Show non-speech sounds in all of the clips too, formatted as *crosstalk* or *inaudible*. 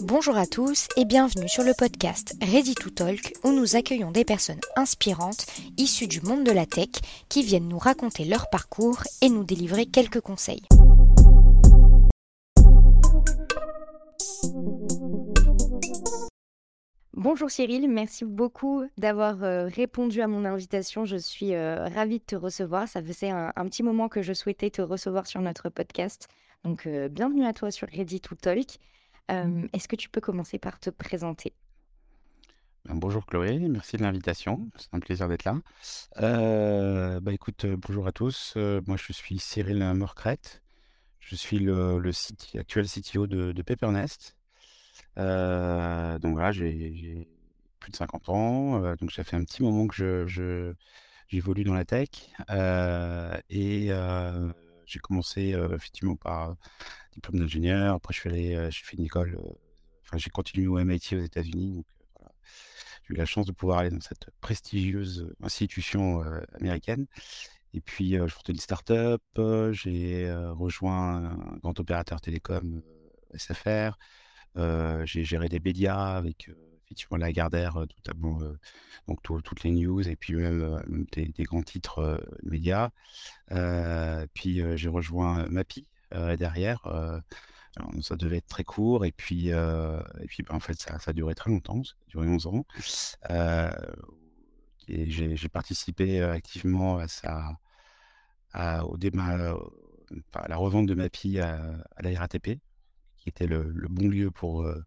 Bonjour à tous et bienvenue sur le podcast Ready to Talk où nous accueillons des personnes inspirantes issues du monde de la tech qui viennent nous raconter leur parcours et nous délivrer quelques conseils. Bonjour Cyril, merci beaucoup d'avoir euh, répondu à mon invitation. Je suis euh, ravie de te recevoir. Ça faisait un, petit moment que je souhaitais te recevoir sur notre podcast. Donc euh, bienvenue à toi sur Ready to Talk. Est-ce que tu peux commencer par te présenter? Ben, bonjour Chloé, merci de l'invitation. C'est un plaisir d'être là. bah écoute, bonjour à tous. moi je suis Cyril Morcret. Je suis le, actuel CTO de, de Paipernest. Euh, donc voilà, j'ai plus de 50 ans, euh, donc ça fait un petit moment que je, j'évolue dans la tech. Euh, et j'ai commencé effectivement par diplôme d'ingénieur. Après, je suis allé, j'ai fait une école, enfin, j'ai continué au MIT aux États-Unis. Donc, j'ai eu la chance de pouvoir aller dans cette prestigieuse institution américaine. Et puis, je portais une start-up, j'ai rejoint un grand opérateur télécom SFR. J'ai géré des médias avec effectivement Lagardère, euh, notamment donc toutes les news et puis même, des, grands titres médias. puis j'ai rejoint Mapi derrière. ça devait être très court et puis, et puis ben, en fait ça, ça, a duré très longtemps, ça a duré 11 ans. j'ai participé activement à, sa, à, au déma, à la revente de Mapi à, à la RATP, qui était le, bon lieu pour, euh,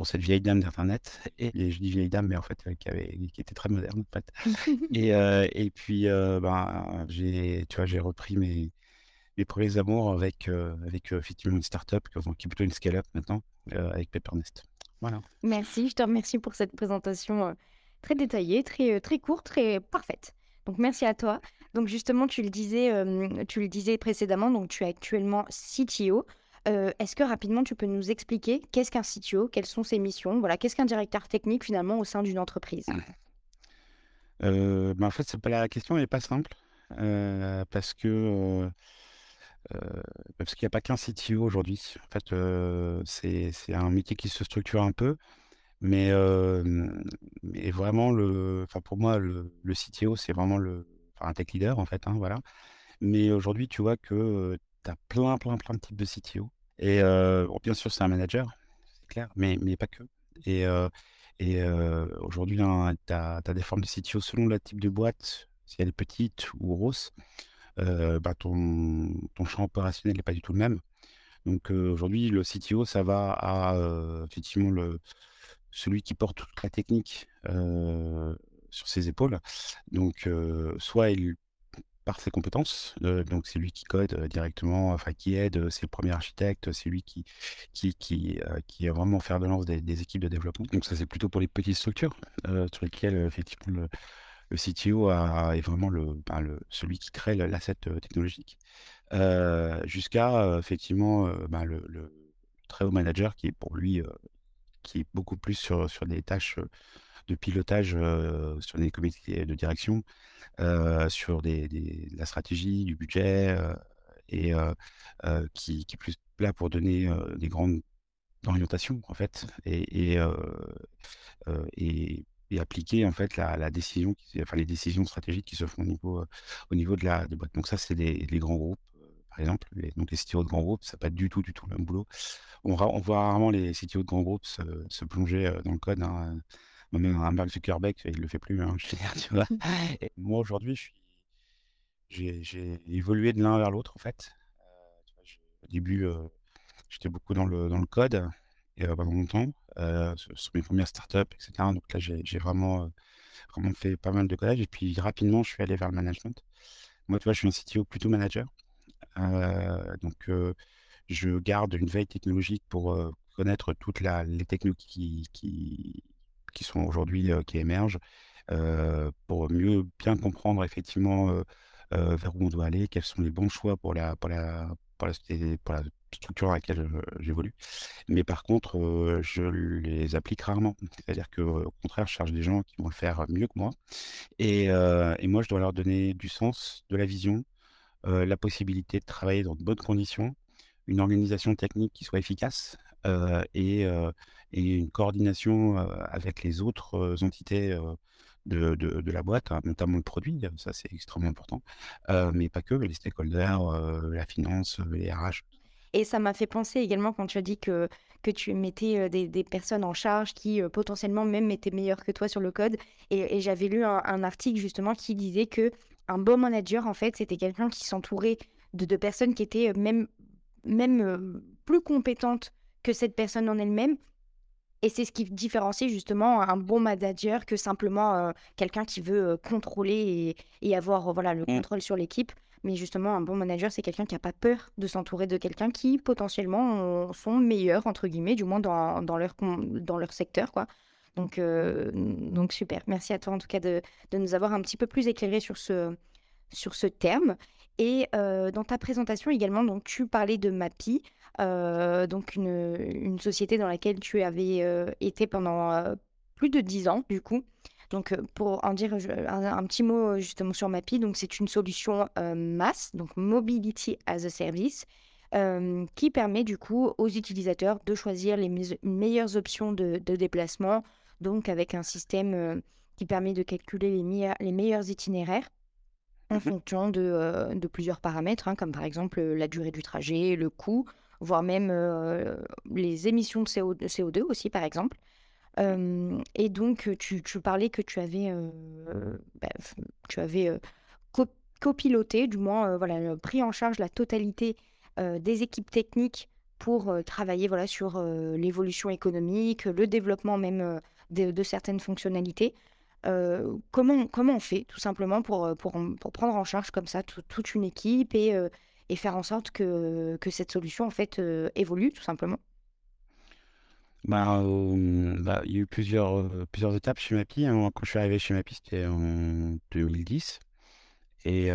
pour cette vieille dame d'Internet. Et, je dis vieille dame, mais en fait, euh, qui, avait, qui était très moderne, en fait. *laughs* et, euh, et puis, ben, j'ai, tu vois, j'ai repris mes, mes premiers amours avec, avec effectivement une startup qui est plutôt une scale-up maintenant, avec Paipernest. Voilà. Merci, je te remercie pour cette présentation très détaillée, très, très courte, très parfaite. Donc merci à toi. Donc justement, tu le disais, tu le disais précédemment, donc tu es actuellement CTO. Euh, est-ce que rapidement tu peux nous expliquer qu'est-ce qu'un CTO, quelles sont ses missions, voilà, qu'est-ce qu'un directeur technique finalement au sein d'une entreprise? Euh, ben, En fait, la question n'est pas simple euh, parce que parce qu'il n'y a pas qu'un CTO aujourd'hui. En fait, c'est un métier qui se structure un peu, mais, mais vraiment le, pour moi le, le CTO c'est vraiment le, un tech leader en fait, hein, voilà. Mais aujourd'hui, tu vois que tu as plein, plein, plein de types de CTO. Et bien sûr, c'est un manager, c'est clair, mais, mais pas que. Et, et aujourd'hui, hein, tu as, des formes de CTO selon le type de boîte, si elle est petite ou grosse. bah, ton, ton champ opérationnel n'est pas du tout le même. Donc aujourd'hui, le CTO, ça va à effectivement le, celui qui porte toute la technique sur ses épaules. Donc soit il par ses compétences. donc c'est lui qui code directement, enfin qui aide, c'est le premier architecte, c'est lui qui qui qui, qui va vraiment faire de lance des, équipes de développement. Donc ça c'est plutôt pour les petites structures sur lesquelles effectivement le, CTO est vraiment le, ben, le, celui qui crée l'asset technologique. Jusqu'à effectivement ben, le, très haut manager qui est pour lui qui est beaucoup plus sur des tâches de pilotage sur des comités de direction, sur des, la stratégie, du budget, et qui, est plus là pour donner des grandes orientations, en fait, et, et, et, appliquer, en fait, la, décision, enfin, les décisions stratégiques qui se font au niveau, au niveau de la boîte. Donc ça, c'est les, grands groupes par exemple. Les, donc les CTO de grands groupes, ça pas du tout, du tout le même boulot. On, voit rarement les CTO de grands groupes se, se plonger dans le code. Hein. Même un Mark Zuckerberg, il le fait plus, hein, tu vois. *laughs* Et moi, aujourd'hui, j'ai, j'ai évolué de l'un vers l'autre, en fait. Euh, au début, euh, j'étais beaucoup dans le, dans le code, et euh, pendant longtemps, sur, mes premières startups, etc. Donc là, j'ai, vraiment, vraiment fait pas mal de codage. Et puis, rapidement, je suis allé vers le management. Moi, tu vois, je suis un CTO plutôt manager. donc, je garde une veille technologique pour connaître toutes les technologies qui, qui sont aujourd'hui, qui émergent, pour mieux bien comprendre effectivement vers où on doit aller, quels sont les bons choix pour la, pour la, pour la, structure dans laquelle j'évolue. Mais par contre, je les applique rarement. C'est-à-dire qu'au contraire, je cherche des gens qui vont le faire mieux que moi. Et, et moi, je dois leur donner du sens, de la vision, la possibilité de travailler dans de bonnes conditions, une organisation technique qui soit efficace, et, et une coordination avec les autres entités de, de, la boîte, hein, notamment le produit, ça c'est extrêmement important, mais pas que, les stakeholders, la finance, les RH. Et ça m'a fait penser également quand tu as dit que, que tu mettais des, des personnes en charge qui potentiellement même étaient meilleures que toi sur le code. Et, j'avais lu un, article justement qui disait que un bon manager, en fait, c'était quelqu'un qui s'entourait de, de, personnes qui étaient même, même plus compétentes que cette personne en elle-même. Et c'est ce qui différencie justement un bon manager que simplement quelqu'un qui veut contrôler et, et avoir voilà, le mmh. contrôle sur l'équipe. Mais justement, un bon manager, c'est quelqu'un qui n'a pas peur de s'entourer de quelqu'un qui potentiellement sont meilleurs, entre guillemets, du moins dans, dans, leur, dans leur secteur. Quoi. Donc, euh, donc super. Merci à toi en tout cas de, de, nous avoir un petit peu plus éclairé sur ce, sur ce terme. Et euh, dans ta présentation également, donc, tu parlais de MAPI, euh, donc une, une, société dans laquelle tu avais été pendant plus de dix ans, du coup. Donc, pour en dire un, petit mot justement sur MAPI, donc c'est une solution masse, donc Mobility as a Service, qui permet du coup aux utilisateurs de choisir les meilleures options de, déplacement, donc avec un système qui permet de calculer les, les meilleurs itinéraires en mmh fonction de, de plusieurs paramètres, hein, comme par exemple la durée du trajet, le coût, voire même les émissions de CO2 aussi, par exemple et donc, tu, tu, parlais que tu avais, bah, tu avais copiloté, du moins, voilà, pris en charge la totalité des équipes techniques pour travailler voilà, sur l'évolution économique, le développement même de, certaines fonctionnalités. comment, comment on fait, tout simplement, pour, pour, pour prendre en charge comme ça toute une équipe et, et faire en sorte que, que cette solution, en fait, évolue, tout simplement bah, bah, il y a eu plusieurs, plusieurs étapes chez Mapi. Hein. Quand je suis arrivé chez Mapi, c'était en 2010 et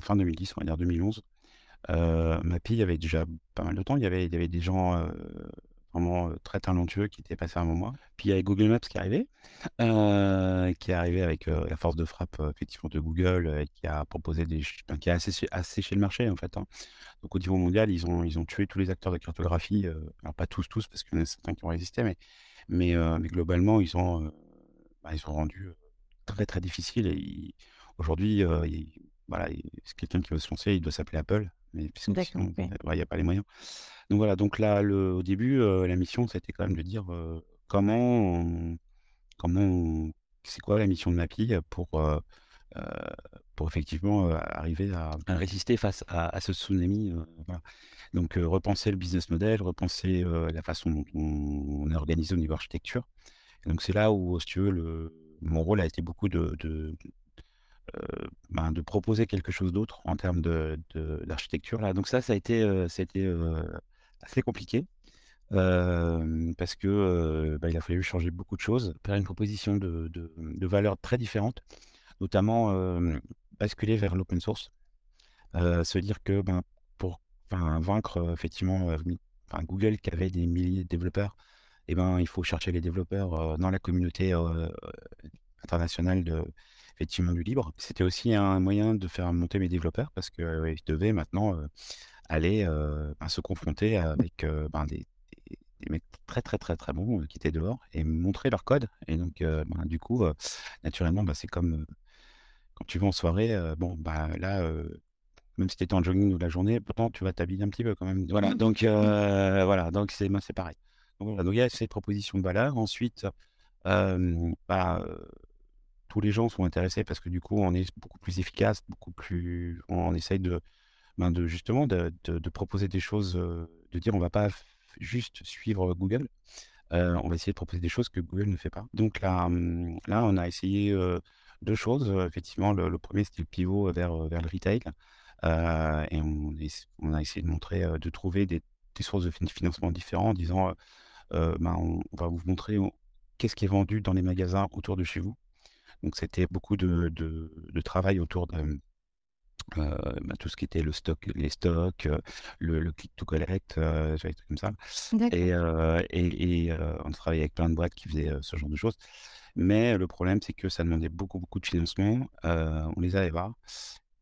fin 2010, on va dire 2011. Mapi, il y avait déjà pas mal de temps. Il y avait, il y avait des gens vraiment très talentueux qui étaient passés avant moi. Puis il y avait Google Maps qui est arrivé, qui est arrivé avec la force de frappe effectivement de Google, qui a proposé des, qui a asséché, le marché en fait. Hein. Donc au niveau mondial, ils ont, ils ont tué tous les acteurs de cartographie. alors pas tous, tous, parce qu'il y en a certains qui ont résisté, mais, mais, mais globalement, ils ont, bah, ils ont rendu très très difficile. Et aujourd'hui, voilà, c'est quelqu'un qui veut se lancer, il doit s'appeler Apple, mais puisque il n'y a pas les moyens. Donc voilà, donc là, au début, la mission, c'était quand même de dire comment, comment, c'est quoi la mission de Mappy pour, pour effectivement arriver à, résister face à, ce tsunami. Donc repenser le business model, repenser la façon dont on, est organisé au niveau architecture. donc c'est là où, si tu veux, mon rôle a été beaucoup de, de, ben, de proposer quelque chose d'autre en termes d'architecture. là. Donc ça, ça a été, ça a été assez compliqué. parce que bah, il a fallu changer beaucoup de choses, faire une proposition de, de, valeurs très différentes, notamment basculer vers l'open source, se dire que ben, pour vaincre effectivement Google qui avait des milliers de développeurs, eh ben, il faut chercher les développeurs dans la communauté internationale de, effectivement du libre. C'était aussi un moyen de faire monter mes développeurs parce qu'ils devaient maintenant aller ben, se confronter avec ben, des, mecs très très très très bons qui étaient dehors et montrer leur code. Et donc, ben, du coup, naturellement, c'est comme quand tu vas en soirée, bon, là, même si tu étais en jogging toute la journée, pourtant tu vas t'habiller un petit peu quand même. Voilà, donc voilà, donc c'est pareil. Donc il y a ces propositions de valeur. Ensuite, bah, tous les gens sont intéressés parce que du coup, on est beaucoup plus efficace, beaucoup plus, on essaye de ben, de justement de, proposer des choses, de dire on va pas juste suivre Google, on va essayer de proposer des choses que Google ne fait pas. Donc là, mmh, là on a essayé deux choses. Effectivement, le, premier c'était le pivot vers, vers le retail. et on, a essayé de montrer, de trouver des, des, sources de financement différents en disant ben, on, va vous montrer qu'est-ce qui est vendu dans les magasins autour de chez vous. Donc c'était beaucoup de, de, de travail autour de, bah, tout ce qui était le stock, les stocks, euh, le, click to collect, euh, des trucs comme ça. Et, et, et on travaillait avec plein de boîtes qui faisaient ce genre de choses. Mais le problème, c'est que ça demandait beaucoup, beaucoup de financement. on les avait pas.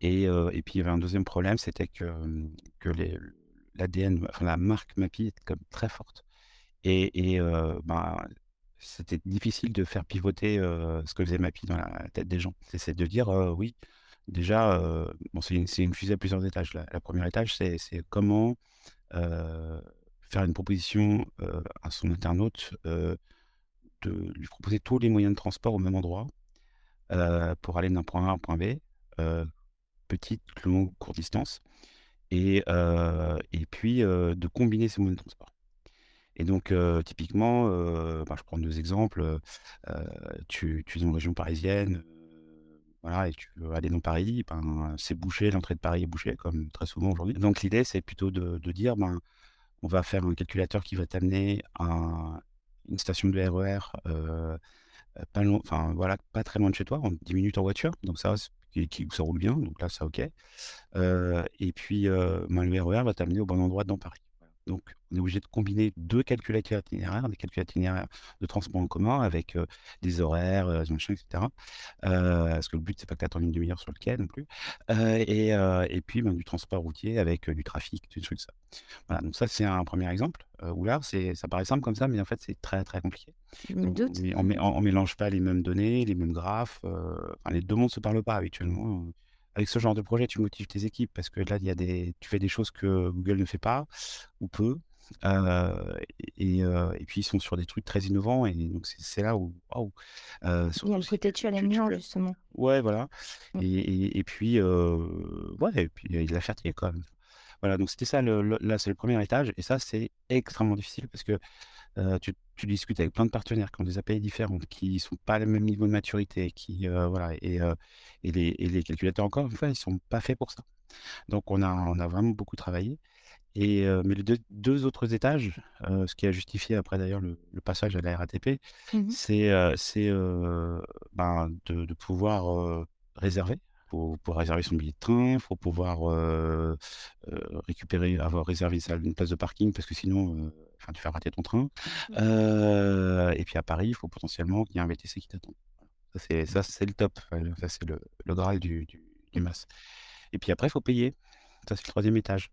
Et, et puis, il y avait un deuxième problème, c'était que, que l'ADN, enfin, la marque Mappy était comme très forte. Et, et ben, c'était difficile de faire pivoter ce que faisait Mappy dans la tête des gens. C'est de dire oui, déjà, bon, c'est une, fusée à plusieurs étages. La, première étage, c'est comment faire une proposition à son internaute, de lui proposer tous les moyens de transport au même endroit pour aller d'un point A à un point B, petite, longue, courte distance, et, et puis de combiner ces moyens de transport. Et donc, typiquement, bah, je prends deux exemples. tu, tu es une région parisienne, voilà, et tu veux aller dans Paris, ben, c'est bouché, l'entrée de Paris est bouchée, comme très souvent aujourd'hui. Donc, l'idée, c'est plutôt de, dire, ben, on va faire un calculateur qui va t'amener à une station de RER pas, enfin, voilà, pas très loin de chez toi, en 10 minutes en voiture. Donc, ça, ça roule bien. Donc là, ça OK. et puis, ben, le RER va t'amener au bon endroit dans Paris. Donc, on est obligé de combiner deux calculateurs itinéraires, des calculateurs itinéraires de transport en commun avec des horaires, etc. parce que le but, c'est pas que tu attendes une demi-heure sur le quai non plus. Et, et, puis, ben, du transport routier avec du trafic, des trucs ça. Voilà, donc ça, c'est un premier exemple. où là, ça paraît simple comme ça, mais en fait, c'est très, très compliqué. on, ne mélange pas les mêmes données, les mêmes graphes. les deux mondes ne se parlent pas habituellement avec ce genre de projet, tu motives tes équipes parce que là, il y a des, tu fais des choses que Google ne fait pas ou peu. et, et, puis ils sont sur des trucs très innovants et donc c'est là où waouh euh, il y a le côté challengeant justement ouais voilà mmh. et, et, puis ouais et puis il a fierté quand même voilà donc c'était ça le, là c'est le premier étage et ça c'est extrêmement difficile parce que tu, tu, discutes avec plein de partenaires qui ont des API différentes, qui ne sont pas le même niveau de maturité, qui voilà, et, et, les, et, les, calculateurs encore une fois, ils sont pas faits pour ça. Donc on a, on a vraiment beaucoup travaillé. Et, mais les deux, autres étages, ce qui a justifié après d'ailleurs le, passage à la RATP, mmh c'est ben, de, de, pouvoir réserver faut pouvoir réserver son billet de train, il faut pouvoir récupérer, avoir réservé une place de parking parce que sinon, enfin, tu fais rater ton train. Mmh. et puis à Paris, il faut potentiellement qu'il y ait un VTC qui t'attend. Ça, c'est, c'est le top. Ça, c'est le, le graal du, du. Et puis après, il faut payer. Ça, c'est le troisième étage.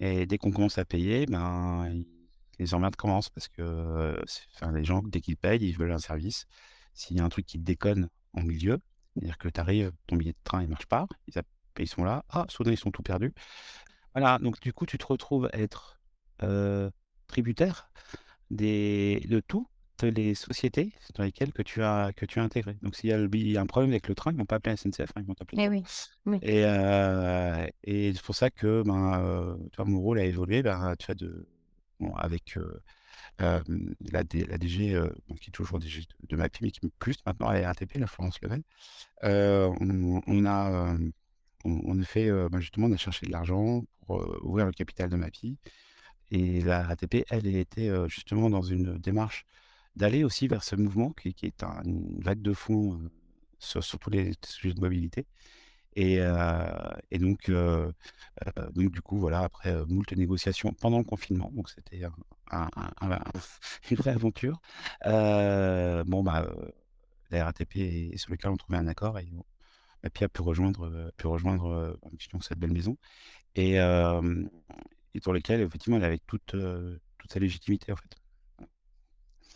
Et dès qu'on commence à payer, ben, les emmerdes commencent parce que enfin, les gens, dès qu'ils payent, ils veulent un service. S'il y a un truc qui déconne en milieu, c'est-à-dire que tu arrives, ton billet de train, il marche pas, ils, ils sont là, ah, soudain, ils sont tout perdus. Voilà, donc du coup, tu te retrouves à être tributaire des, de toutes les sociétés dans lesquelles que tu as, que tu as intégré. Donc, s'il y, a un problème avec le train, ils ne vont pas appeler la SNCF, hein, ils vont t'appeler. Eh oui, Et, et c'est pour ça que ben, mon rôle a évolué ben, tu as de, avec la, la, DG, qui est toujours DG de, de MAPI, mais qui plus maintenant à la RATP, la Florence Level, on, a, on, a fait, ben, justement, on a cherché de l'argent pour ouvrir le capital de MAPI. Et la RATP, elle, était justement dans une démarche d'aller aussi vers ce mouvement qui, est une vague de fond sur, tous les sujets de mobilité. Et, donc, donc, du coup, voilà, après moult négociations pendant le confinement, donc c'était *laughs* une vraie aventure. bon, bah, la RATP est sur lequel on trouvait un accord et puis a pu rejoindre, pu rejoindre cette belle maison. Et, et sur lequel, effectivement, elle avait toute, toute sa légitimité, en fait.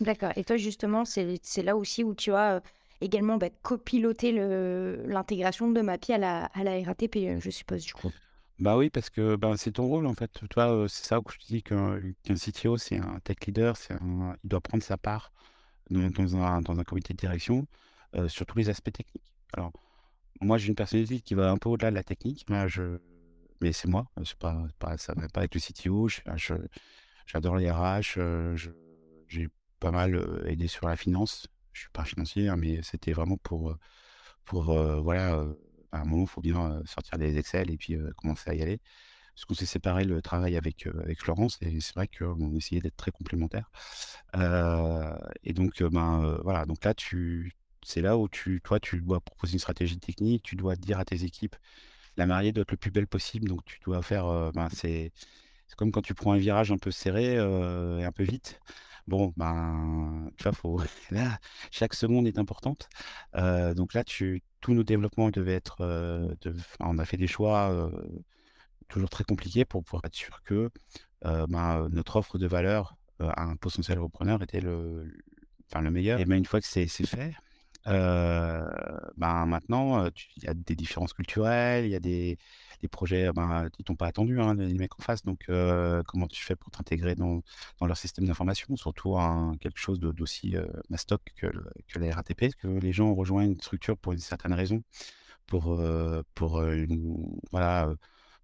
D'accord. Et toi, justement, c'est là aussi où tu as également bah, copiloté l'intégration de MAPI à la, à la RATP, je suppose, du coup. Bah oui, parce que bah, c'est ton rôle, en fait. Toi, c'est ça où je te dis qu'un CTO, c'est un tech leader, un, il doit prendre sa part dans, dans, un, dans un comité de direction sur tous les aspects techniques. Alors, moi, j'ai une personnalité qui va un peu au-delà de la technique. Moi, je mais c'est moi, c'est pas, pas, ça n'a pas avec le CTO. J'adore les RH, j'ai pas mal aidé sur la finance. Je suis pas financier, hein, mais c'était vraiment pour, pour voilà, à un moment, il faut bien sortir des Excel et puis commencer à y aller. Parce qu'on s'est séparé le travail avec, avec Florence et c'est vrai qu'on essayait d'être très complémentaires. et donc, ben, voilà, donc là, c'est là où tu, toi, tu dois proposer une stratégie technique, tu dois dire à tes équipes la mariée doit être le plus belle possible. Donc, tu dois faire. Euh, ben, c'est comme quand tu prends un virage un peu serré euh, et un peu vite. Bon, ben, tu vois, faut, *laughs* là, chaque seconde est importante. Euh, donc là, tu, tous nos développements devaient être. on a fait des choix toujours très compliqués pour pouvoir être sûr que ben, notre offre de valeur un potentiel repreneur était le, enfin, le meilleur. Et bien, une fois que c'est fait, ben maintenant, il y a des différences culturelles, il y a des, des projets ben, qui t'ont pas attendu, hein, les mecs en face. Donc, comment tu fais pour t'intégrer dans, dans, leur système d'information, surtout un, quelque chose d'aussi mastoc que, que la RATP, que les gens rejoignent une structure pour une certaine raison, pour, pour, une, voilà,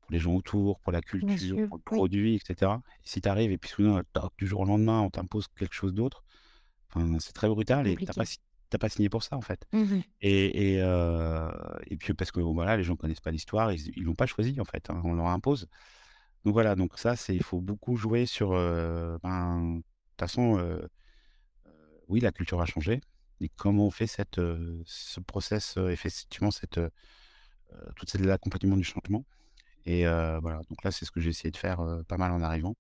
pour les gens autour, pour la culture, pour le produit, etc. Et si tu arrives et puis soudain, du jour au lendemain, on t'impose quelque chose d'autre, c'est très brutal et tu n'as pas t'as pas signé pour ça en fait. Mmh et, et, et, puis parce que voilà, les gens connaissent pas l'histoire, ils, l'ont pas choisi en fait, hein, on leur impose. Donc voilà, donc ça c'est il faut beaucoup jouer sur. Ben, de toute façon, oui, la culture a changé. Et comment on fait cette, ce process, effectivement, cette, tout cet accompagnement du changement. Et voilà, donc là c'est ce que j'ai essayé de faire pas mal en arrivant.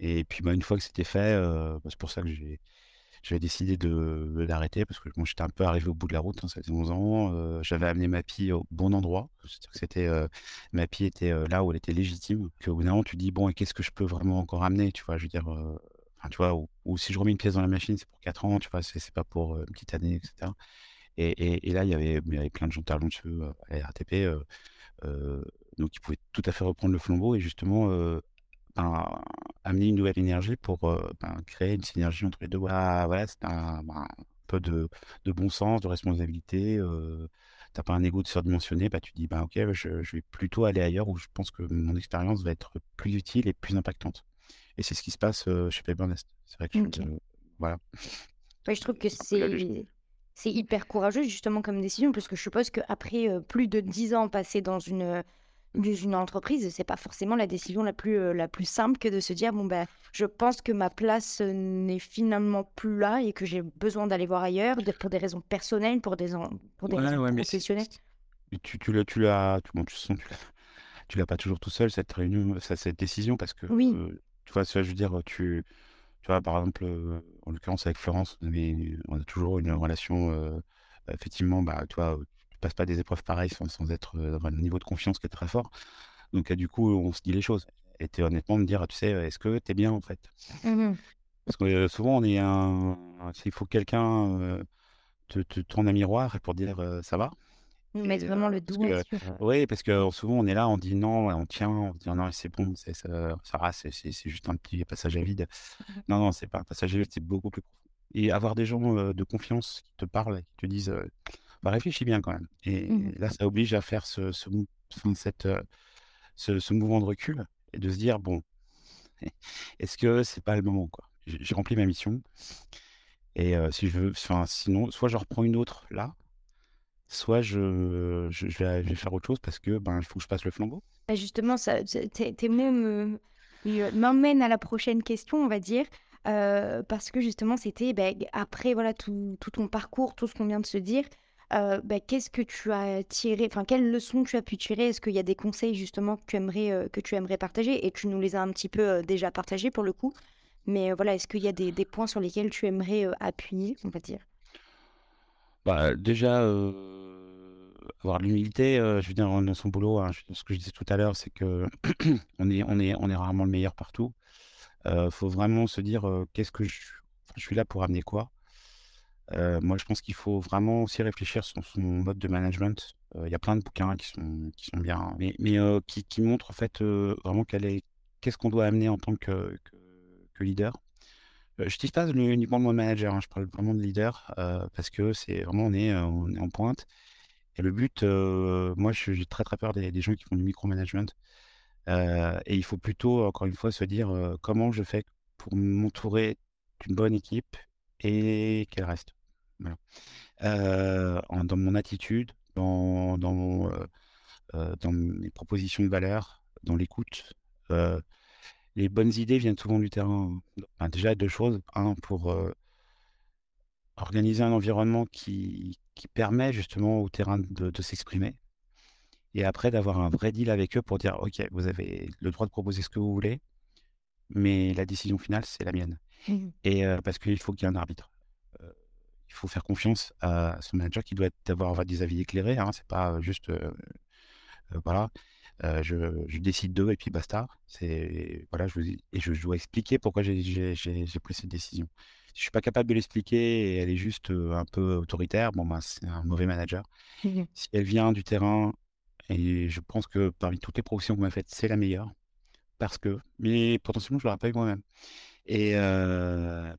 Et puis bah, une fois que c'était fait, bah, c'est pour ça que j'ai j'avais décidé de, l'arrêter parce que moi j'étais un peu arrivé au bout de la route, hein, ça faisait 11 ans. Euh, j'avais amené ma fille au bon endroit. C'est-à-dire que c'était, euh, ma fille était euh, là où elle était légitime. Puis au bout d'un moment, tu dis, bon, et qu'est-ce que je peux vraiment encore amener Tu vois, je veux dire, tu vois, ou, si je remets une pièce dans la machine, c'est pour 4 ans, tu vois, c'est, pas pour une petite année, etc. Et, et, là, il y, avait, il y avait plein de gens talentueux à la RATP. donc, ils pouvaient tout à fait reprendre le flambeau et justement amener une nouvelle énergie pour ben, créer une synergie entre les deux. Voilà, voilà c'est un, ben, peu de, de, bon sens, de responsabilité. Euh, t'as pas un ego de surdimensionné, bah, tu dis bah, ok, je, vais plutôt aller ailleurs où je pense que mon expérience va être plus utile et plus impactante. Et c'est ce qui se passe chez Nest. C'est vrai que voilà. je trouve que c'est c'est hyper courageux justement comme décision parce que je suppose qu'après plus de dix ans passés dans une une entreprise, c'est pas forcément la décision la plus, euh, la plus simple que de se dire bon ben je pense que ma place euh, n'est finalement plus là et que j'ai besoin d'aller voir ailleurs pour des raisons personnelles, pour des, pour des raisons professionnelles. Tu, tu l'as tu l'as tu, bon, tu, tu l'as pas toujours tout seul cette réunion cette décision parce que oui. Euh, tu vois je veux dire tu tu vois par exemple en l'occurrence avec Florence on, a toujours une relation effectivement bah tu vois passe pas des épreuves pareilles sans, sans être euh, dans un niveau de confiance qui est très fort. Donc, du coup, on se dit les choses. Et honnêtement me dire, tu sais, est-ce que tu es bien en fait? Mmh Parce que euh, souvent, on est un. S'il faut quelqu'un euh, te, te, tourne un miroir pour dire ça va. Mettre vraiment le sur. Oui, parce que souvent, on est là, on dit non, on tient, on dit non, c'est bon, ça, ça va, c'est juste un petit passage à vide. Mmh non, non, c'est pas un passage à vide, c'est beaucoup plus. Et avoir des gens de confiance qui te parlent, qui te disent bah, réfléchis bien quand même. Et mmh là, ça oblige à faire ce, ce, cette, euh, ce, ce, mouvement de recul et de se dire bon, *laughs* est-ce que c'est pas le moment quoi? J'ai rempli ma mission et euh, si je veux, enfin, sinon, soit je reprends une autre là, soit je, je, vais, je vais, faire autre chose parce que ben il faut que je passe le flambeau. Bah, justement, ça, tes mots m'emmènent à la prochaine question, on va dire. Euh, parce que justement, c'était ben, après voilà tout, tout, ton parcours, tout ce qu'on vient de se dire, bah, qu'est-ce que tu as tiré, enfin, quelles leçons tu as pu tirer? Est-ce qu'il y a des conseils justement que tu aimerais, que tu aimerais partager? Et tu nous les as un petit peu déjà partagés pour le coup. Mais voilà, est-ce qu'il y a des, points sur lesquels tu aimerais appuyer, on va dire? Bah, Déjà, avoir l'humilité, je veux dire, dans son boulot, hein, ce que je disais tout à l'heure, c'est que *clears throat* on, est, on, est, on est rarement le meilleur partout. Il faut vraiment se dire, qu'est-ce que je suis là pour amener quoi? Euh, moi, je pense qu'il faut vraiment aussi réfléchir sur son mode de management. Euh, il y a plein de bouquins qui sont, qui sont bien, mais, mais euh, qui, qui, montrent en fait vraiment est, qu'est-ce qu'on doit amener en tant que, que, leader. je ne dis pas uniquement de mon manager, hein, je parle vraiment de leader parce que c'est vraiment on est, on est en pointe. Et le but, moi, j'ai très très peur des, des, gens qui font du micromanagement. et il faut plutôt, encore une fois, se dire comment je fais pour m'entourer d'une bonne équipe et qu'elle reste. Euh, dans mon attitude, dans, dans, euh, dans mes propositions de valeur, dans l'écoute. Euh, les bonnes idées viennent souvent du terrain. déjà, deux choses. Un, pour organiser un environnement qui, qui, permet justement au terrain de, de s'exprimer. Et après, d'avoir un vrai deal avec eux pour dire, OK, vous avez le droit de proposer ce que vous voulez, mais la décision finale, c'est la mienne. Mmh. Et parce qu'il faut qu'il y ait un arbitre il faut faire confiance à son manager qui doit avoir des avis éclairés. Hein, c'est pas juste voilà. Euh, je, je décide d'eux et puis basta. C'est voilà, je, et je, dois expliquer pourquoi j'ai pris cette décision. Si je suis pas capable de l'expliquer et elle est juste un peu autoritaire, bon ben c'est un mauvais manager. *laughs* Si elle vient du terrain et je pense que parmi toutes les professions qu'on m'a faites, c'est la meilleure parce que, mais potentiellement je l'aurais pas eu moi-même. Et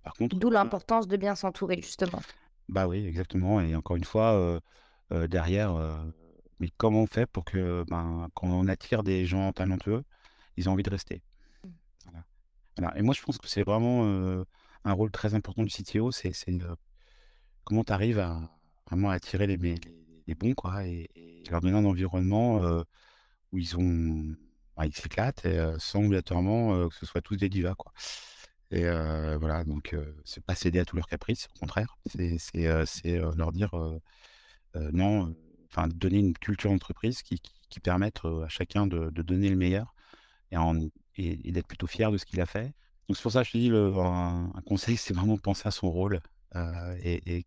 par contre, d'où l'importance de bien s'entourer justement. Bah oui, exactement. Et encore une fois, derrière mais comment on fait pour que, ben, quand on attire des gens talentueux, ils ont envie de rester? Mmh. voilà. Et moi, je pense que c'est vraiment un rôle très important du CTO, c'est comment tu arrives à vraiment attirer les, les, bons, quoi, et, leur donner un environnement où ils ont, bah, ils s'éclatent, sans obligatoirement que ce soit tous des divas, quoi. Et voilà, donc c'est pas céder à tous leurs caprices, au contraire, c'est leur dire non enfin, donner une culture d'entreprise qui, qui, permette à chacun de, donner le meilleur et, et, d'être plutôt fier de ce qu'il a fait. Donc c'est pour ça que je te dis, le, un, conseil, *laughs* c'est vraiment penser à son rôle et,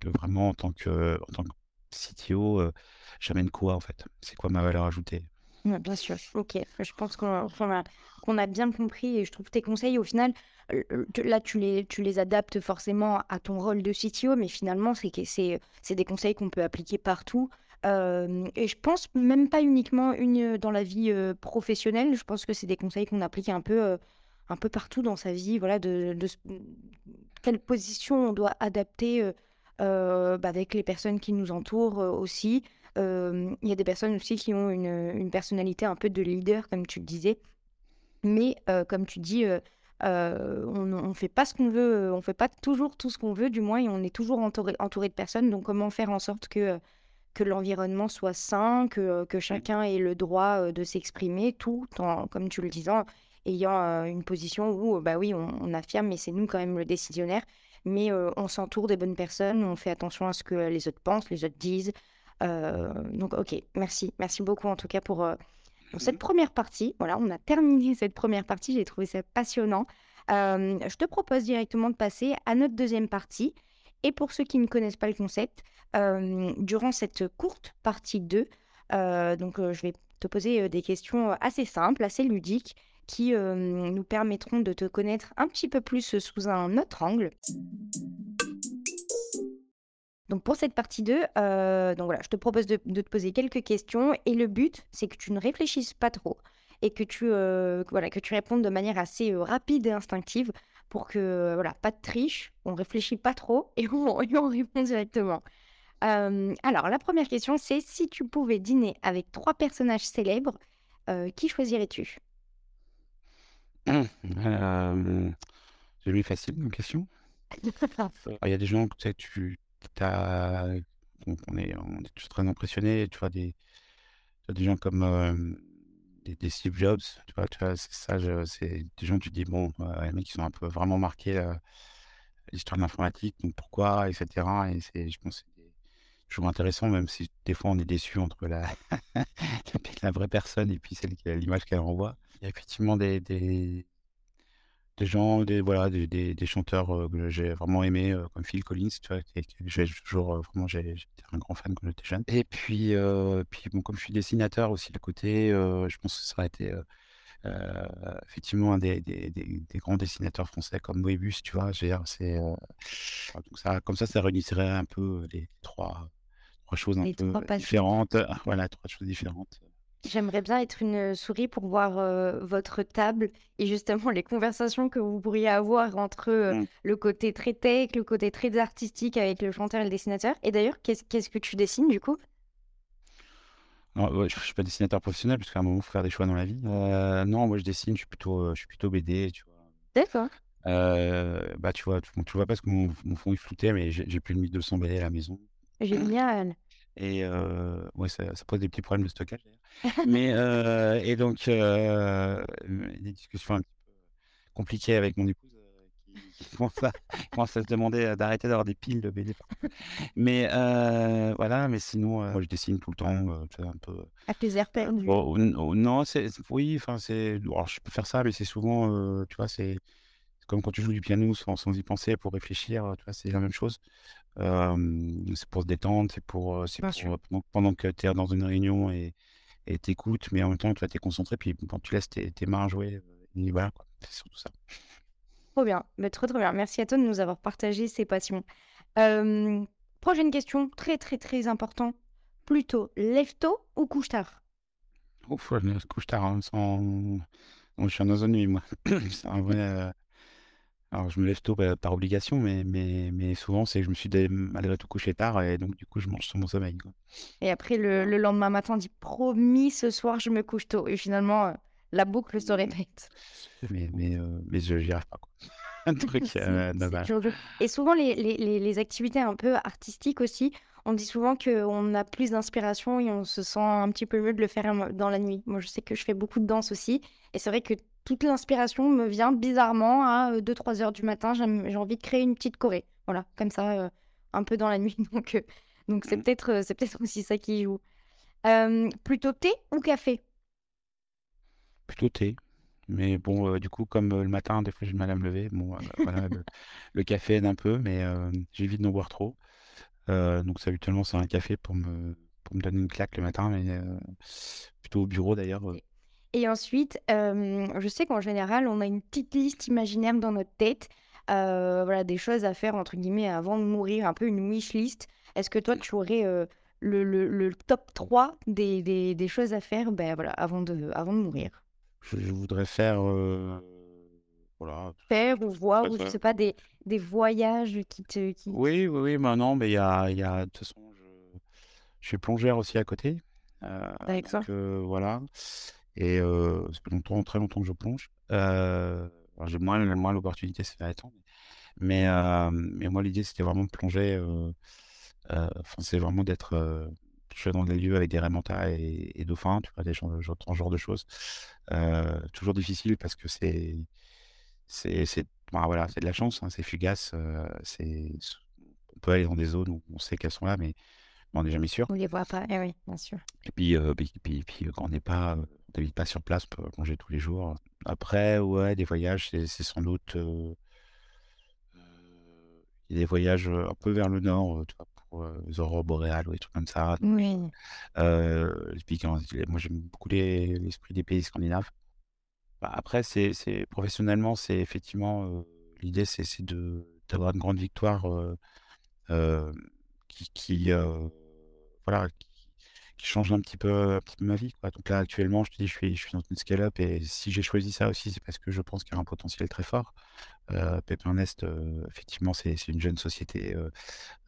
que vraiment en tant que, en tant que CTO, j'amène quoi en fait? C'est quoi ma valeur ajoutée? Bien sûr, ok. Je pense qu'on qu'on a, bien compris et je trouve tes conseils, au final, là, tu les, tu les adaptes forcément à ton rôle de CTO, mais finalement, c'est des conseils qu'on peut appliquer partout. et je pense même pas uniquement une, dans la vie professionnelle, je pense que c'est des conseils qu'on applique un peu, un peu partout dans sa vie, voilà, de, de quelle position on doit adapter bah, avec les personnes qui nous entourent aussi. Il y a des personnes aussi qui ont une, une, personnalité un peu de leader, comme tu le disais. Mais comme tu dis, on ne fait pas ce qu'on veut, on fait pas toujours tout ce qu'on veut, du moins, et on est toujours entouré, entouré de personnes. Donc, comment faire en sorte que, que l'environnement soit sain, que, que chacun ait le droit de s'exprimer, tout en, comme tu le disais, ayant une position où, bah oui, on, on affirme, mais c'est nous quand même le décisionnaire. Mais on s'entoure des bonnes personnes, on fait attention à ce que les autres pensent, les autres disent. donc, ok, merci. Merci beaucoup en tout cas pour, cette première partie. Voilà, on a terminé *laughs* cette première partie. J'ai trouvé ça passionnant. je te propose directement de passer à notre deuxième partie. Et pour ceux qui ne connaissent pas le concept, durant cette courte partie 2, donc je vais te poser des questions assez simples, assez ludiques, qui nous permettront de te connaître un petit peu plus sous un autre angle. Donc pour cette partie 2, euh, donc voilà, je te propose de, te poser quelques questions et le but, c'est que tu ne réfléchisses pas trop et que tu, euh, voilà, que tu répondes de manière assez euh, rapide et instinctive pour que, voilà, pas de triche, on réfléchit pas trop et on, *laughs* répond directement. alors la première question, c'est si tu pouvais dîner avec trois personnages célèbres, qui choisirais-tu? *coughs* C'est lui facile comme question. *laughs* Il y a des gens que tu sais, tu on, est, on est tous très impressionnés, tu vois, des, des gens comme des, Steve Jobs, tu vois, tu vois c'est ça, c'est des gens, tu dis, bon, les mecs, qui sont un peu vraiment marqués l'histoire de l'informatique, donc pourquoi, etc. Et c'est, je pense, c'est toujours intéressant, même si des fois on est déçu entre la, *laughs* la vraie personne et puis celle qui a l'image qu'elle renvoie. Il y a effectivement des gens, des, voilà, des, des, chanteurs euh, que j'ai vraiment aimés, euh, comme Phil Collins, tu vois, j'ai toujours, euh, vraiment, j'étais un grand fan quand j'étais jeune. Et puis, puis bon, comme je suis dessinateur aussi à côté, je pense que ça aurait été effectivement un des, des, des, grands dessinateurs français comme Moebius, tu vois, c'est, donc ça, comme ça, ça réunirait un peu les trois, trois choses un peu différentes, *laughs* voilà, trois choses différentes. J'aimerais bien être une souris pour voir votre table et justement les conversations que vous pourriez avoir entre mmh. le côté très tech, le côté très artistique avec le chanteur et le dessinateur. Et d'ailleurs, qu'est-ce que tu dessines du coup? Je ne suis pas dessinateur professionnel parce qu'à un moment, il faut faire des choix dans la vie. non, moi je dessine, je suis plutôt, je suis plutôt BD, tu vois. D'accord. bah, tu vois, tu, tu vois pas ce que mon, fond est flouté, mais j'ai plus de 1200 BD à la maison. Génial. Et ouais, ça, pose des petits problèmes de stockage *laughs* Mais et donc des discussions un petit peu compliquées avec mon épouse *laughs* qui, commence, à, se demander d'arrêter d'avoir des piles de BD. Mais voilà, mais sinon moi je dessine tout le temps, un peu. À plaisir perdu. non, c'est oui, enfin c'est, alors je peux faire ça, mais c'est souvent, tu vois, c'est comme quand tu joues du piano sans, sans y penser pour réfléchir, tu vois, c'est la même chose c'est pour se détendre, c'est pour, c'est pendant, que tu es dans une réunion et, t'écoutes, mais en même temps, toi, t'es concentré, puis quand tu laisses tes, tes mains jouer, voilà. C'est surtout ça. Trop bien, mais trop trop bien. Merci à toi de nous avoir partagé ces passions. Euh, prochaine question, très très très important. Plutôt lève tôt ou couche tard Ouf, je me couche tard, hein, sans... Je suis oiseau de nuit, moi. *clears throat* C'est un vrai. *laughs* euh, Alors, je me lève tôt bah, par obligation, mais, mais, mais souvent, c'est que je me suis dé- malgré tout couché tard, et donc, du coup, je mange sur mon sommeil, quoi. Et après le, le lendemain matin, on dit promis, ce soir je me couche tôt. Et finalement, euh, la boucle se répète. Mais, mais, euh, mais je j'y arrive pas, quoi. *laughs* Un truc *laughs* euh, dommage. Et souvent, les, les, les- les activités un peu artistiques aussi, on dit souvent qu'on a plus d'inspiration et on se sent un petit peu mieux de le faire euh, dans la nuit. Moi, je sais que je fais beaucoup de danse aussi. Et c'est vrai que toute l'inspiration me vient bizarrement à 2-3 heures du matin. J'ai envie de créer une petite choré. Voilà, comme ça, euh, un peu dans la nuit. *laughs* Donc, euh, donc c'est Mm. peut-être euh, c'est peut-être aussi ça qui joue. Euh, plutôt thé ou café? Plutôt thé. Mais bon, euh, du coup, comme euh, le matin, des fois, j'ai du mal à me lever. Bon, euh, voilà, le, le café aide un peu, mais euh, j'évite d'en boire trop. Euh, donc, ça, habituellement, c'est un café pour me, pour me donner une claque le matin, mais euh, plutôt au bureau d'ailleurs. Et ensuite, euh, je sais qu'en général, on a une petite liste imaginaire dans notre tête, euh, voilà, des choses à faire, entre guillemets, avant de mourir, un peu une wish list. Est-ce que toi, tu aurais euh, le, le- le top 3 des, des- des choses à faire ben, voilà, avant de, avant de mourir? Je, je voudrais faire. voilà. Faire ou voir, Ouais, ou je ça- sais pas, des, des voyages qui te... Qui... Oui, oui, oui, mais non, mais il y a, y a. De toute façon, je, je suis plongeur aussi à côté. D'accord. donc, voilà. Et euh, ça fait longtemps, très longtemps que je plonge. Euh, j'ai moins, moins l'opportunité ces derniers temps. Mais, euh, mais moi, l'idée, c'était vraiment de plonger. Enfin, c'est vraiment d'être plonger dans des lieux avec des raimentas et, et dauphins, tu vois, des genres, genre, ce genre de choses. Toujours difficile parce que c'est, c'est, c'est, bah, voilà, c'est de la chance, hein, c'est fugace. c'est, on peut aller dans des zones où on sait qu'elles sont là, mais on n'est jamais sûr. On les voit pas. Eh oui, bien sûr. Et puis, euh, puis, puis, puis, quand on n'est pas, n'habite pas sur place, peut plonger tous les jours. Après, ouais, des voyages, c'est sans doute. euh, euh, il y a des voyages euh, un peu vers le nord, tu vois, pour euh, les aurores boréales ou des trucs comme ça. Oui. Euh, moi, j'aime beaucoup les- l'esprit des pays scandinaves. Bah, après, c'est, professionnellement, c'est effectivement l'idée, c'est de d'avoir une grande victoire qui, qui voilà, qui, qui change un petit peu, ma vie. Donc là, actuellement, je te dis, je suis, dans une scale-up et si j'ai choisi ça aussi, c'est parce que je pense qu'il y a un potentiel très fort. Euh, Nest, euh, effectivement, c'est une jeune société, euh,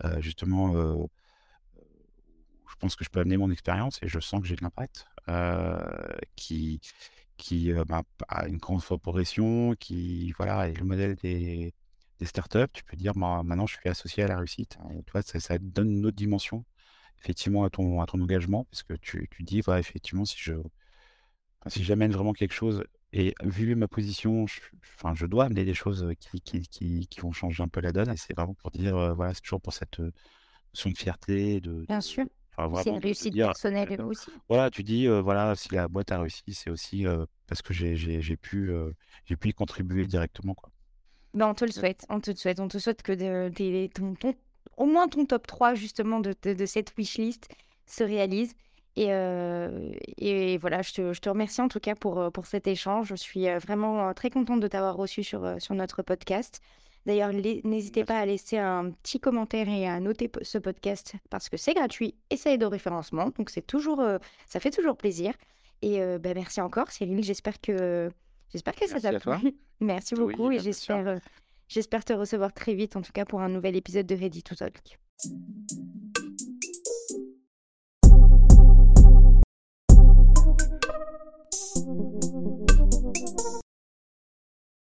euh, justement, euh, je pense que je peux amener mon expérience et je sens que j'ai de l'impact, qui, bah, a une grande progression, qui voilà, est le modèle des, startups. Tu peux dire, bah, maintenant, je suis associé à la réussite. hein. Ça donne une autre dimension, effectivement, à ton, à ton engagement, parce que tu, tu dis, voilà, effectivement, si je, si j'amène vraiment quelque chose, et vu ma position, je, enfin, je dois amener des choses qui, qui, qui, qui vont changer un peu la donne. Et c'est vraiment pour dire, euh, voilà, c'est toujours pour cette euh, notion de fierté, de, Bien de- sûr. enfin, C'est une de, de réussite dire, personnelle aussi. voilà, tu dis, euh, voilà, si la boîte a réussi, c'est aussi euh, parce que j'ai j'ai- j'ai pu, euh, j'ai pu y contribuer directement, quoi. Ben, on te le souhaite, on te le souhaite, on te souhaite que de- tes- ton, ton- au moins ton top 3 justement de, de, de cette wishlist se réalise. Et, euh, et voilà, je te, je te remercie en tout cas pour, euh, pour cet échange. Je suis euh, vraiment très contente de t'avoir reçu sur, sur notre podcast. D'ailleurs, n'hésitez pas à laisser un petit commentaire et à noter ce podcast parce que c'est gratuit et ça aide au référencement. Donc c'est toujours, ça fait toujours plaisir. Et euh, ben, merci encore, Cyril. J'espère que, j'espère que ça t'a plu. *laughs* Merci Oui, beaucoup et j'espère, j'espère te recevoir très vite, en tout cas pour un nouvel épisode de Ready to Talk.